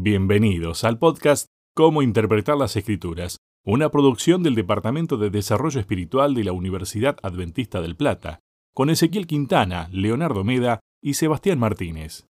Bienvenidos al podcast Cómo Interpretar las Escrituras, una producción del Departamento de Desarrollo Espiritual de la Universidad Adventista del Plata, con Ezequiel Quintana, Leonardo Meda y Sebastián Martínez.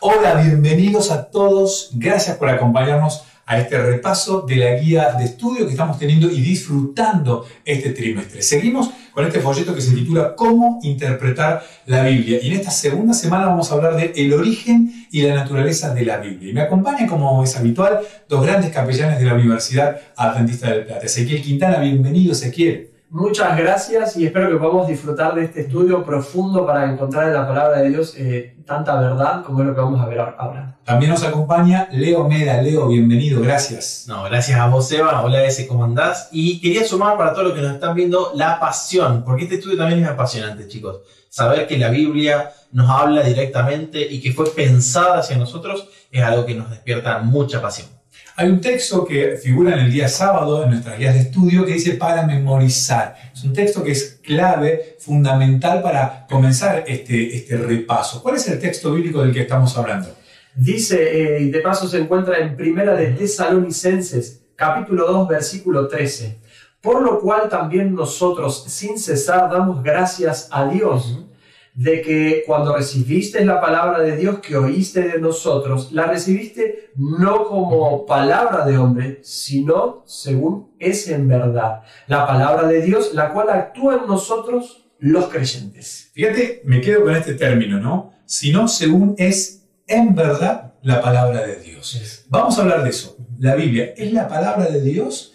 Hola, bienvenidos a todos. Gracias por acompañarnos a este repaso de la guía de estudio que estamos teniendo y disfrutando este trimestre. Seguimos con este folleto que se titula Cómo interpretar la Biblia. Y en esta segunda semana vamos a hablar de el origen y la naturaleza de la Biblia. Y me acompañan, como es habitual, dos grandes capellanes de la Universidad Adventista del Plata. Ezequiel Quintana, bienvenido Ezequiel. Muchas gracias y espero que podamos disfrutar de este estudio profundo para encontrar en la palabra de Dios eh, tanta verdad como es lo que vamos a ver ahora. También nos acompaña Leo Meda. Leo, bienvenido, gracias. No, gracias a vos, Eva. Hola, ese, ¿cómo andás? Y quería sumar para todos los que nos están viendo la pasión, porque este estudio también es apasionante, chicos. Saber que la Biblia nos habla directamente y que fue pensada hacia nosotros es algo que nos despierta mucha pasión. Hay un texto que figura en el día sábado en nuestras guías de estudio que dice para memorizar. Es un texto que es clave, fundamental para comenzar este, este repaso. ¿Cuál es el texto bíblico del que estamos hablando? Dice, y de paso se encuentra en Primera de Tesalonicenses, capítulo 2, versículo 13. Por lo cual también nosotros, sin cesar, damos gracias a Dios de que cuando recibiste la palabra de Dios que oíste de nosotros, la recibiste no como palabra de hombre, sino según es en verdad. La palabra de Dios, la cual actúa en nosotros los creyentes. Fíjate, me quedo con este término, ¿no? Sino según es en verdad la palabra de Dios. Vamos a hablar de eso. La Biblia es la palabra de Dios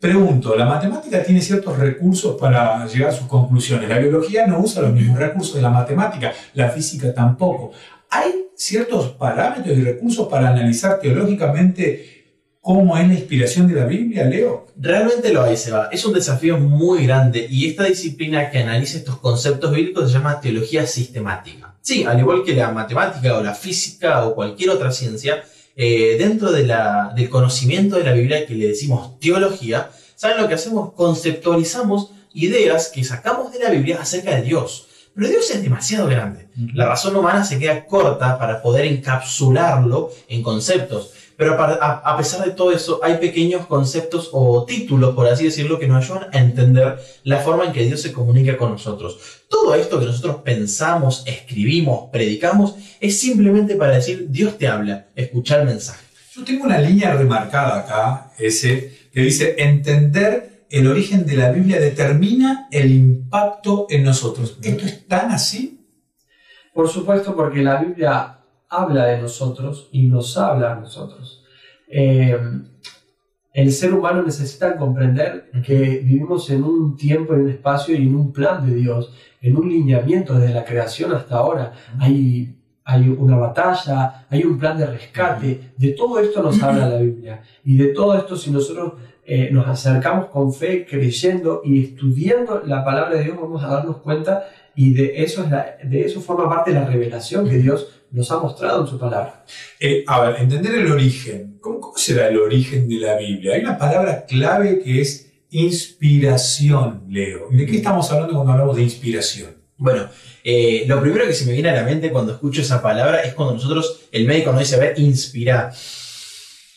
Pregunto, la matemática tiene ciertos recursos para llegar a sus conclusiones. La biología no usa los mismos recursos de la matemática, la física tampoco. ¿Hay ciertos parámetros y recursos para analizar teológicamente cómo es la inspiración de la Biblia, Leo? Realmente lo hay, Seba. Es un desafío muy grande y esta disciplina que analiza estos conceptos bíblicos se llama teología sistemática. Sí, al igual que la matemática o la física o cualquier otra ciencia, eh, dentro de la, del conocimiento de la Biblia que le decimos teología, ¿saben lo que hacemos? Conceptualizamos ideas que sacamos de la Biblia acerca de Dios. Pero Dios es demasiado grande. La razón humana se queda corta para poder encapsularlo en conceptos. Pero a, pesar de todo eso, hay pequeños conceptos o títulos, por así decirlo, que nos ayudan a entender la forma en que Dios se comunica con nosotros. Todo esto que nosotros pensamos, escribimos, predicamos, es simplemente para decir, Dios te habla, escuchar el mensaje. Yo tengo una línea remarcada acá, ese, que dice, entender el origen de la Biblia determina el impacto en nosotros. ¿Esto es tan así? Por supuesto, porque la Biblia habla de nosotros y nos habla a nosotros. Eh, el ser humano necesita comprender que vivimos en un tiempo, en un espacio y en un plan de Dios, en un lineamiento desde la creación hasta ahora. Hay, hay una batalla, hay un plan de rescate. De todo esto nos habla la Biblia. Y de todo esto, si nosotros eh, nos acercamos con fe, creyendo y estudiando la palabra de Dios, vamos a darnos cuenta y de eso, es de eso forma parte la revelación que Dios nos ha mostrado en su palabra. Eh, a ver, entender el origen. ¿Cómo, será el origen de la Biblia? Hay una palabra clave que es inspiración, Leo. ¿De qué estamos hablando cuando hablamos de inspiración? Bueno, eh, lo primero que se me viene a la mente cuando escucho esa palabra es cuando nosotros, el médico nos dice, a ver, inspirar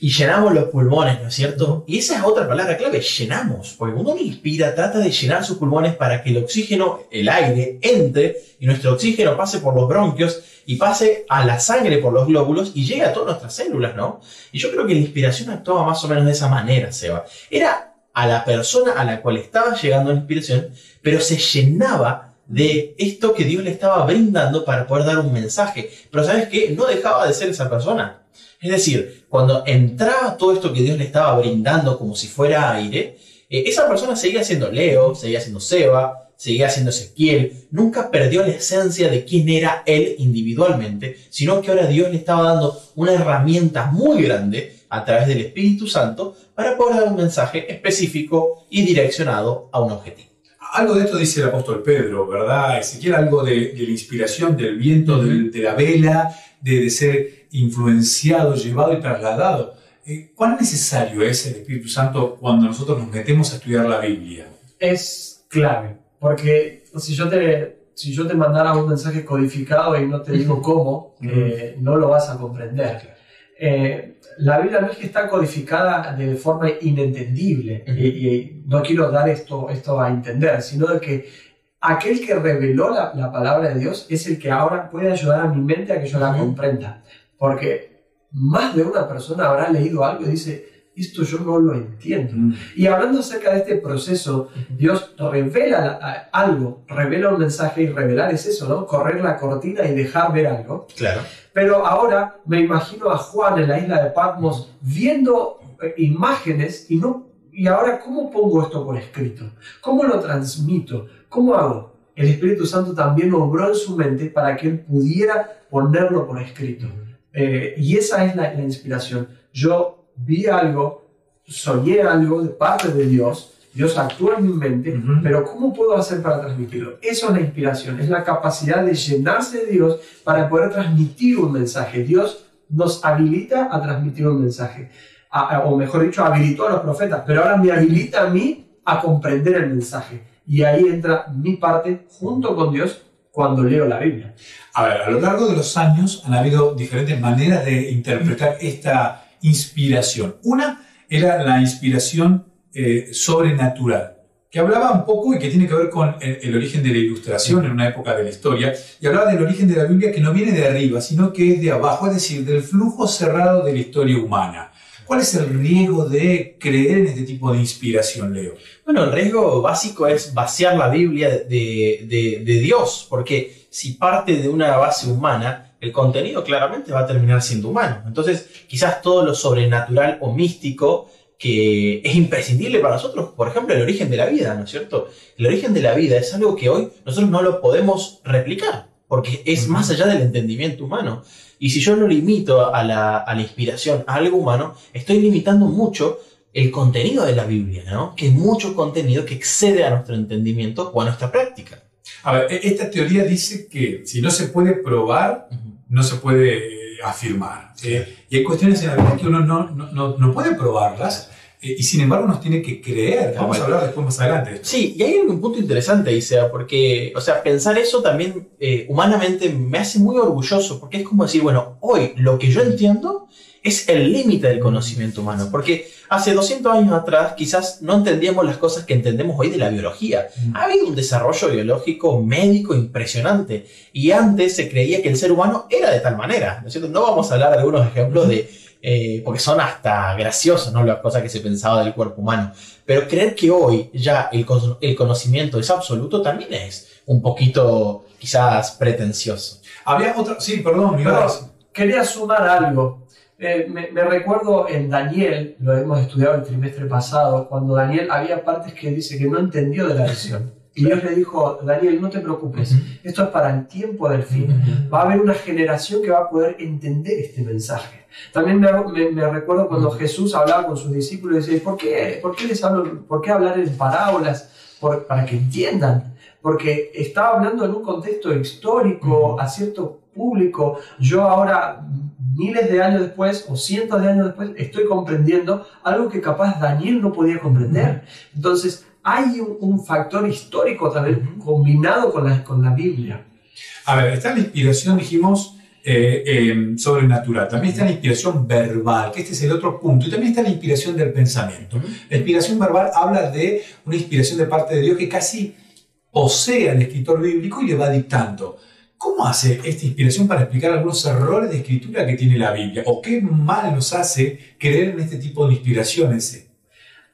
y llenamos los pulmones, ¿no es cierto? Y esa es otra palabra clave, llenamos, porque cuando uno inspira trata de llenar sus pulmones para que el oxígeno, el aire, entre y nuestro oxígeno pase por los bronquios y pase a la sangre por los glóbulos y llegue a todas nuestras células, ¿no? Y yo creo que la inspiración actuaba más o menos de esa manera, Seba. Era a la persona a la cual estaba llegando la inspiración, pero se llenaba de esto que Dios le estaba brindando para poder dar un mensaje. Pero ¿sabes qué? No dejaba de ser esa persona. Es decir, cuando entraba todo esto que Dios le estaba brindando como si fuera aire, eh, esa persona seguía siendo Leo, seguía siendo Seba, seguía siendo Ezequiel, nunca perdió la esencia de quién era él individualmente, sino que ahora Dios le estaba dando una herramienta muy grande a través del Espíritu Santo para poder dar un mensaje específico y direccionado a un objetivo. Algo de esto dice el apóstol Pedro, ¿verdad? Ezequiel, algo de, la inspiración, del viento, de, la vela, de, de ser influenciado, llevado y trasladado. Eh, ¿Cuán necesario es el Espíritu Santo cuando nosotros nos metemos a estudiar la Biblia? Es clave, porque si yo te, si yo te mandara un mensaje codificado y no te digo cómo, eh, no lo vas a comprender. Eh, la Biblia no es que está codificada de forma inentendible, y, y no quiero dar esto, esto a entender, sino de que aquel que reveló la, la, palabra de Dios es el que ahora puede ayudar a mi mente a que yo la comprenda. Porque más de una persona habrá leído algo y dice, esto yo no lo entiendo. Mm. Y hablando acerca de este proceso, Dios revela algo, revela un mensaje y revelar es eso, ¿no? Correr la cortina y dejar ver algo. Claro. Pero ahora me imagino a Juan en la isla de Patmos viendo eh, imágenes y no y ahora cómo pongo esto por escrito? ¿Cómo lo transmito? ¿Cómo hago? El Espíritu Santo también obró en su mente para que él pudiera ponerlo por escrito. Eh, y esa es la, la inspiración. Yo vi algo, soñé algo de parte de Dios, Dios actúa en mi mente, Ujú. pero ¿cómo puedo hacer para transmitirlo? Eso es la inspiración, es la capacidad de llenarse de Dios para poder transmitir un mensaje. Dios nos habilita a transmitir un mensaje, A- a- o mejor dicho, habilitó a los profetas, pero ahora me habilita a mí a comprender el mensaje. Y ahí entra mi parte junto con Dios cuando leo la Biblia. A ver, a lo largo de los años han habido diferentes maneras de interpretar esta inspiración. Una era la inspiración eh, sobrenatural, que hablaba un poco y que tiene que ver con el, el origen de la ilustración en una época de la historia, y hablaba del origen de la Biblia que no viene de arriba, sino que es de abajo, es decir, del flujo cerrado de la historia humana. ¿Cuál es el riesgo de creer en este tipo de inspiración, Leo? Bueno, el riesgo básico es vaciar la Biblia de- de Dios, porque si parte de una base humana, el contenido claramente va a terminar siendo humano. Entonces, quizás todo lo sobrenatural o místico que es imprescindible para nosotros, por ejemplo, el origen de la vida, ¿no es cierto? El origen de la vida es algo que hoy nosotros no lo podemos replicar, porque es más allá del entendimiento humano. Y si yo lo limito a la, a la inspiración, a algo humano, estoy limitando mucho el contenido de la Biblia, ¿no? Que es mucho contenido que excede a nuestro entendimiento o a nuestra práctica. A ver, e- esta teoría dice que si no se puede probar, no se puede eh, afirmar. Eh, y hay cuestiones en la vida que uno no, no, no, no puede probarlas eh, y sin embargo nos tiene que creer. Vamos a hablar después más adelante. Sí, y hay un punto interesante, Isea, porque, o sea, pensar eso también eh, humanamente me hace muy orgulloso, porque es como decir, bueno, hoy lo que yo entiendo es el límite del conocimiento humano, porque hace 200 años atrás quizás no entendíamos las cosas que entendemos hoy de la biología. Ha habido un desarrollo biológico médico impresionante, y antes se creía que el ser humano era de tal manera, ¿no es cierto? No vamos a hablar de algunos ejemplos de... eh, porque son hasta graciosos, ¿no? Las cosas que se pensaba del cuerpo humano. Pero creer que hoy ya el, el conocimiento es absoluto también es un poquito quizás pretencioso. Había otra. Sí, perdón, a Pero quería sumar algo. Eh, me, recuerdo en Daniel, lo hemos estudiado el trimestre pasado, cuando Daniel había partes que dice que no entendió de la visión. Y Dios le dijo, Daniel, no te preocupes, esto es para el tiempo del fin. Va a haber una generación que va a poder entender este mensaje. También me, me- me recuerdo cuando Jesús hablaba con sus discípulos y decía, ¿por qué, por qué les hablo, por qué hablar en parábolas? Por- para que entiendan. Porque estaba hablando en un contexto histórico, a cierto público. Yo ahora, miles de años después o cientos de años después, estoy comprendiendo algo que capaz Daniel no podía comprender. Entonces, hay un, un factor histórico también combinado con la, con la Biblia. A ver, está la inspiración, dijimos, eh, eh, sobrenatural. También está la inspiración verbal, que este es el otro punto. Y también está la inspiración del pensamiento. La inspiración verbal habla de una inspiración de parte de Dios que casi posee al escritor bíblico y le va dictando. ¿Cómo hace esta inspiración para explicar algunos errores de escritura que tiene la Biblia? ¿O qué mal nos hace creer en este tipo de inspiraciones?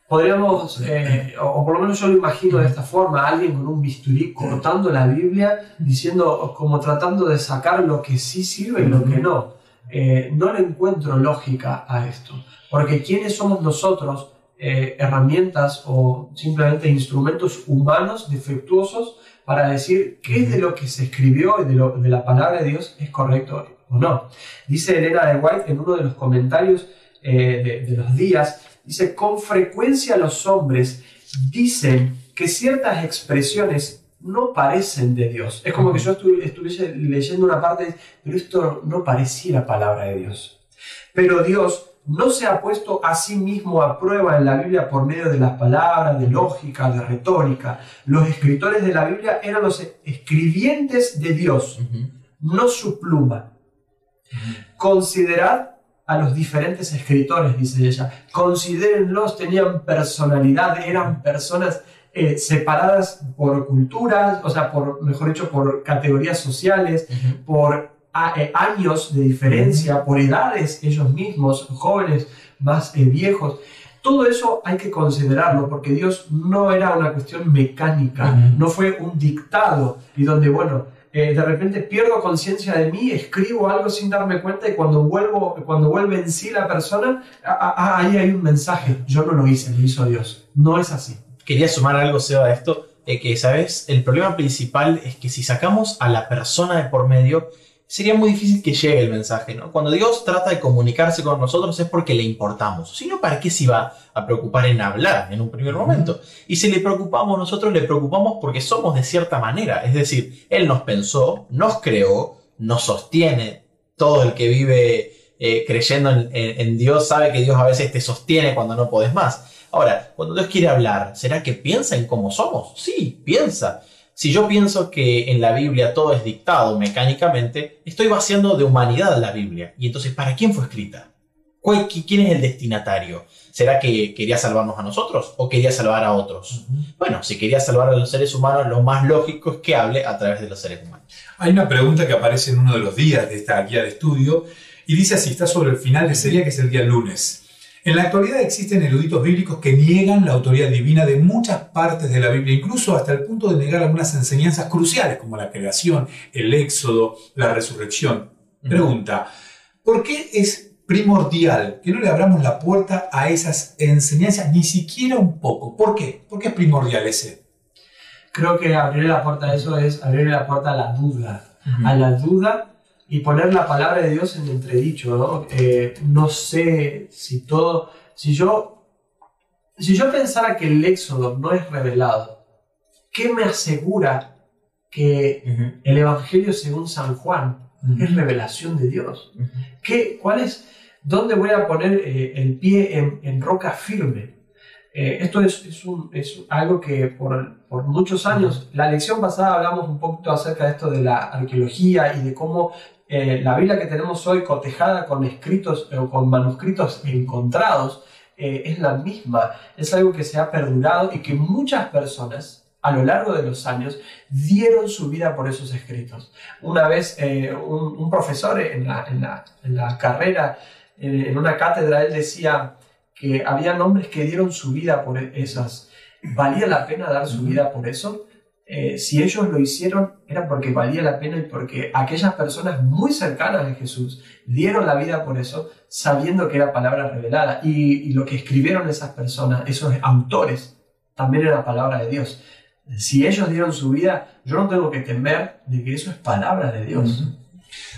Podríamos, eh, o, por lo menos yo lo imagino de esta forma, alguien con un bisturí cortando la Biblia, diciendo, como tratando de sacar lo que sí sirve y lo que no. Eh, no le encuentro lógica a esto, porque ¿quiénes somos nosotros? Eh, herramientas o simplemente instrumentos humanos defectuosos para decir qué de lo que se escribió y de, lo- de la palabra de Dios es correcto o no. Dice Elena de White en uno de los comentarios eh, de, de los días, dice, con frecuencia los hombres dicen que ciertas expresiones no parecen de Dios. Es como que yo estu- estuviese leyendo una parte, pero esto no pareciera palabra de Dios. Pero Dios no se ha puesto a sí mismo a prueba en la Biblia por medio de las palabras, de lógica, de retórica. Los escritores de la Biblia eran los escribientes de Dios, no su pluma. Considerad a los diferentes escritores, dice ella. Considérenlos, tenían personalidad, eran personas eh, separadas por culturas, o sea, por, mejor dicho, por categorías sociales, por años de diferencia, por edades ellos mismos, jóvenes, más eh, viejos. Todo eso hay que considerarlo porque Dios no era una cuestión mecánica, no fue un dictado y donde, bueno, eh, de repente pierdo conciencia de mí, escribo algo sin darme cuenta y cuando, vuelvo, cuando vuelve en sí la persona, ahí hay un mensaje. Yo no lo hice, lo hizo Dios. No es así. Quería sumar algo, Seba, a esto, eh, que, ¿sabes? El problema principal es que si sacamos a la persona de por medio, sería muy difícil que llegue el mensaje, ¿no? Cuando Dios trata de comunicarse con nosotros es porque le importamos. Si no, ¿para qué se va a preocupar en hablar en un primer momento? Y si le preocupamos nosotros, le preocupamos porque somos de cierta manera. Es decir, Él nos pensó, nos creó, nos sostiene. Todo el que vive eh, creyendo en, en Dios sabe que Dios a veces te sostiene cuando no podés más. Ahora, cuando Dios quiere hablar, ¿será que piensa en cómo somos? Sí, piensa. Si yo pienso que en la Biblia todo es dictado mecánicamente, estoy vaciando de humanidad la Biblia. Y entonces, ¿para quién fue escrita? ¿Quién es el destinatario? ¿Será que quería salvarnos a nosotros o quería salvar a otros? Bueno, si quería salvar a los seres humanos, lo más lógico es que hable a través de los seres humanos. Hay una pregunta que aparece en uno de los días de esta guía de estudio y dice así, está sobre el final de ese día que es el día lunes. En la actualidad existen eruditos bíblicos que niegan la autoridad divina de muchas partes de la Biblia, incluso hasta el punto de negar algunas enseñanzas cruciales como la creación, el éxodo, la resurrección. Pregunta, ¿por qué es primordial que no le abramos la puerta a esas enseñanzas ni siquiera un poco? ¿Por qué? ¿Por qué es primordial ese? Creo que abrir la puerta a eso es abrir la puerta a la duda, a la duda y poner la palabra de Dios en entredicho, ¿no? Eh, no sé si todo, si yo, si yo pensara que el Éxodo no es revelado, ¿qué me asegura que el Evangelio según San Juan es revelación de Dios? ¿Qué, ¿Cuál es, dónde voy a poner eh, el pie en, en roca firme? Eh, esto es, es, un, es, algo que por, por, muchos años, la lección pasada hablamos un poquito acerca de esto de la arqueología y de cómo eh, la Biblia que tenemos hoy cotejada con escritos o con manuscritos encontrados eh, es la misma. Es algo que se ha perdurado y que muchas personas a lo largo de los años dieron su vida por esos escritos. Una vez un, un, profesor en la, en la, en la carrera, en una cátedra, él decía, que había hombres que dieron su vida por esas. ¿Valía la pena dar su vida por eso? Eh, si ellos lo hicieron era porque valía la pena y porque aquellas personas muy cercanas a Jesús dieron la vida por eso, sabiendo que era palabra revelada. Y, lo que escribieron esas personas, esos autores, también era palabra de Dios. Si ellos dieron su vida, yo no tengo que temer de que eso es palabra de Dios.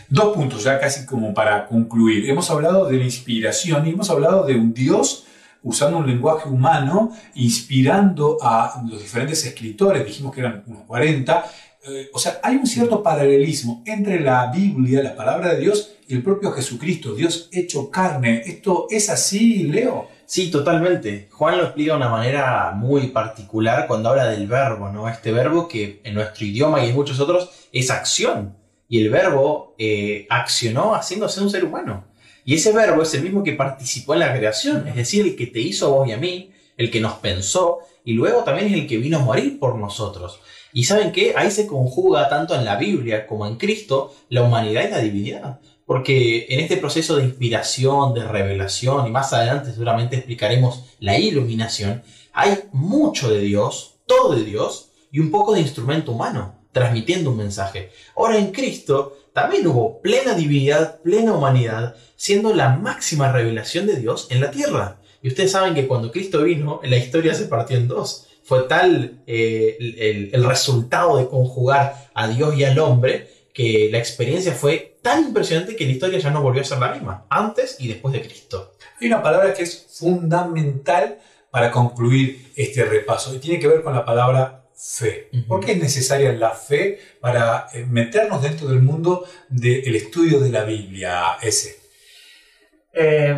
Dos puntos ya casi como para concluir. Hemos hablado de la inspiración y hemos hablado de un Dios usando un lenguaje humano, inspirando a los diferentes escritores, dijimos que eran unos 40. Eh, o sea, hay un cierto paralelismo entre la Biblia, la palabra de Dios, y el propio Jesucristo, Dios hecho carne. ¿Esto es así, Leo? Sí, totalmente. Juan lo explica de una manera muy particular cuando habla del verbo, ¿no? Este verbo que en nuestro idioma y en muchos otros es acción y el verbo eh, accionó haciéndose un ser humano. Y ese verbo es el mismo que participó en la creación, es decir, el que te hizo a vos y a mí, el que nos pensó, y luego también es el que vino a morir por nosotros. Y saben qué, ahí se conjuga tanto en la Biblia como en Cristo la humanidad y la divinidad. Porque en este proceso de inspiración, de revelación, y más adelante seguramente explicaremos la iluminación, hay mucho de Dios, todo de Dios, y un poco de instrumento humano transmitiendo un mensaje. Ahora en Cristo también hubo plena divinidad, plena humanidad, siendo la máxima revelación de Dios en la tierra. Y ustedes saben que cuando Cristo vino, la historia se partió en dos. Fue tal eh, el, el resultado de conjugar a Dios y al hombre que la experiencia fue tan impresionante que la historia ya no volvió a ser la misma, antes y después de Cristo. Hay una palabra que es fundamental para concluir este repaso y tiene que ver con la palabra fe. ¿Por qué es necesaria la fe para eh, meternos dentro del mundo del estudio de la Biblia ese? Eh,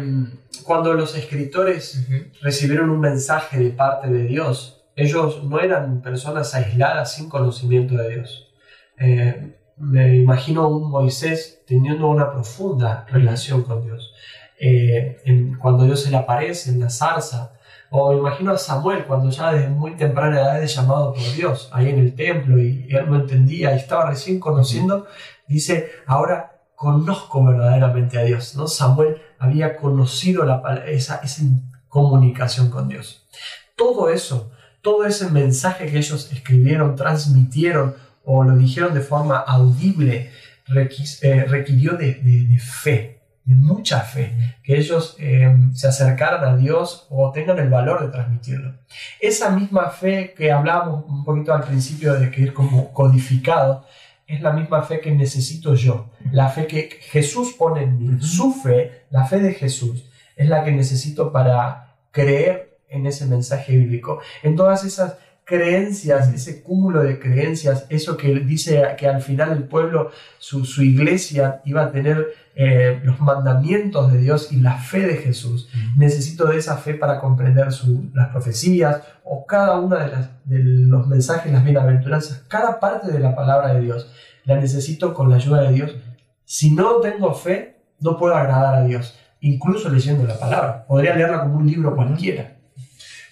cuando los escritores recibieron un mensaje de parte de Dios, ellos no eran personas aisladas sin conocimiento de Dios. Eh, me imagino un Moisés teniendo una profunda relación con Dios. Eh, cuando Dios se le aparece en la zarza, o imagino a Samuel cuando ya desde muy temprana edad es llamado por Dios, ahí en el templo, y él no entendía y estaba recién conociendo, dice, ahora conozco verdaderamente a Dios. ¿no? Samuel había conocido la, esa, esa comunicación con Dios. Todo eso, todo ese mensaje que ellos escribieron, transmitieron o lo dijeron de forma audible, eh, requirió de, fe, mucha fe, que ellos eh, se acercaran a Dios o tengan el valor de transmitirlo. Esa misma fe que hablábamos un poquito al principio de que es como codificado, es la misma fe que necesito yo. La fe que Jesús pone en mí, su fe, la fe de Jesús, es la que necesito para creer en ese mensaje bíblico. En todas esas creencias, ese cúmulo de creencias, eso que dice que al final el pueblo, su, iglesia iba a tener eh, los mandamientos de Dios y la fe de Jesús. Necesito de esa fe para comprender las profecías o cada uno de, de los mensajes, las bienaventuranzas, cada parte de la palabra de Dios. La necesito con la ayuda de Dios. Si no tengo fe, no puedo agradar a Dios, incluso leyendo la palabra. Podría leerla como un libro cualquiera.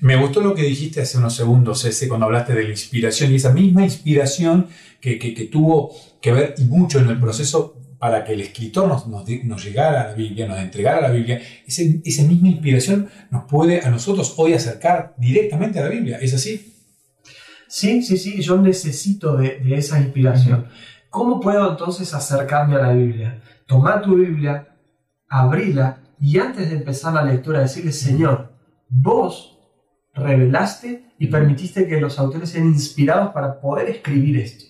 Me gustó lo que dijiste hace unos segundos, ese, cuando hablaste de la inspiración y esa misma inspiración que, que, tuvo que ver y mucho en el proceso para que el escritor nos, nos, llegara a la Biblia, nos entregara la Biblia, ese, esa misma inspiración nos puede a nosotros hoy acercar directamente a la Biblia. ¿Es así? Sí, sí, sí, yo necesito de, de esa inspiración. ¿Cómo puedo entonces acercarme a la Biblia? Tomar tu Biblia, abrirla y antes de empezar la lectura decirle, Señor, vos revelaste y permitiste que los autores sean inspirados para poder escribir esto.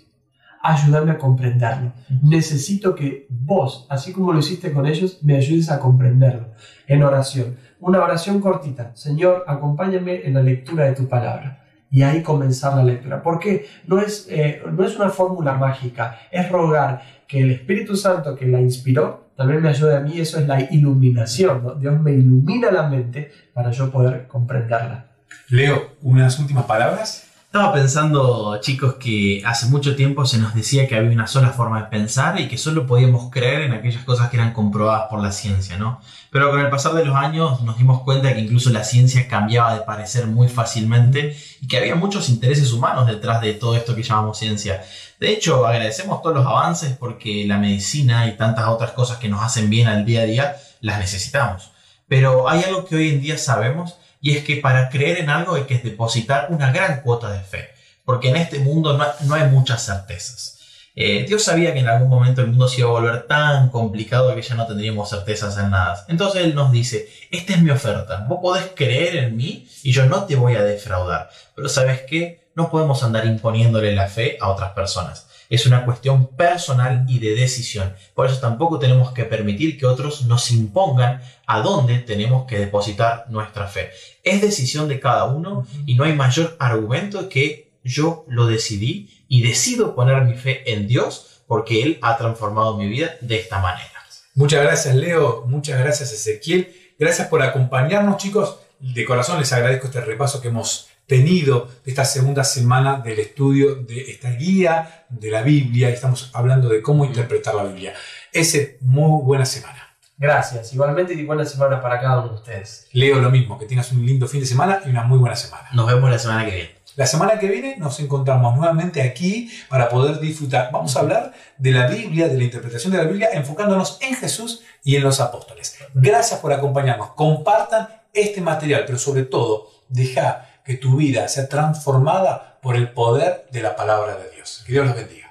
Ayúdame a comprenderlo. Necesito que vos, así como lo hiciste con ellos, me ayudes a comprenderlo en oración. Una oración cortita. Señor, acompáñame en la lectura de tu palabra. Y ahí comenzar la lectura. Porque no es, eh, no es una fórmula mágica, es rogar que el Espíritu Santo que la inspiró también me ayude a mí. Eso es la iluminación. Dios me ilumina la mente para yo poder comprenderla. Leo, unas últimas palabras. Estaba pensando, chicos, que hace mucho tiempo se nos decía que había una sola forma de pensar y que solo podíamos creer en aquellas cosas que eran comprobadas por la ciencia, ¿no? Pero con el pasar de los años nos dimos cuenta que incluso la ciencia cambiaba de parecer muy fácilmente y que había muchos intereses humanos detrás de todo esto que llamamos ciencia. De hecho, agradecemos todos los avances porque la medicina y tantas otras cosas que nos hacen bien al día a día las necesitamos. Pero hay algo que hoy en día sabemos y es que para creer en algo hay que depositar una gran cuota de fe, porque en este mundo no, hay muchas certezas. Eh, Dios sabía que en algún momento el mundo se iba a volver tan complicado que ya no tendríamos certezas en nada. Entonces Él nos dice, esta es mi oferta, vos podés creer en mí y yo no te voy a defraudar. Pero sabes qué, no podemos andar imponiéndole la fe a otras personas. Es una cuestión personal y de decisión. Por eso tampoco tenemos que permitir que otros nos impongan a dónde tenemos que depositar nuestra fe. Es decisión de cada uno y no hay mayor argumento que yo lo decidí y decido poner mi fe en Dios porque Él ha transformado mi vida de esta manera. Muchas gracias Leo, muchas gracias Ezequiel, gracias por acompañarnos chicos. De corazón les agradezco este repaso que hemos tenido esta segunda semana del estudio de esta guía de la Biblia. Estamos hablando de cómo interpretar la Biblia. Ese, muy buena semana. Gracias. Igualmente y buena semana para cada uno de ustedes. Leo lo mismo, que tengas un lindo fin de semana y una muy buena semana. Nos vemos la semana que viene. La semana que viene nos encontramos nuevamente aquí para poder disfrutar. Vamos a hablar de la Biblia, de la interpretación de la Biblia, enfocándonos en Jesús y en los apóstoles. Gracias por acompañarnos. Compartan este material, pero sobre todo, deja que tu vida sea transformada por el poder de la palabra de Dios. Que Dios los bendiga.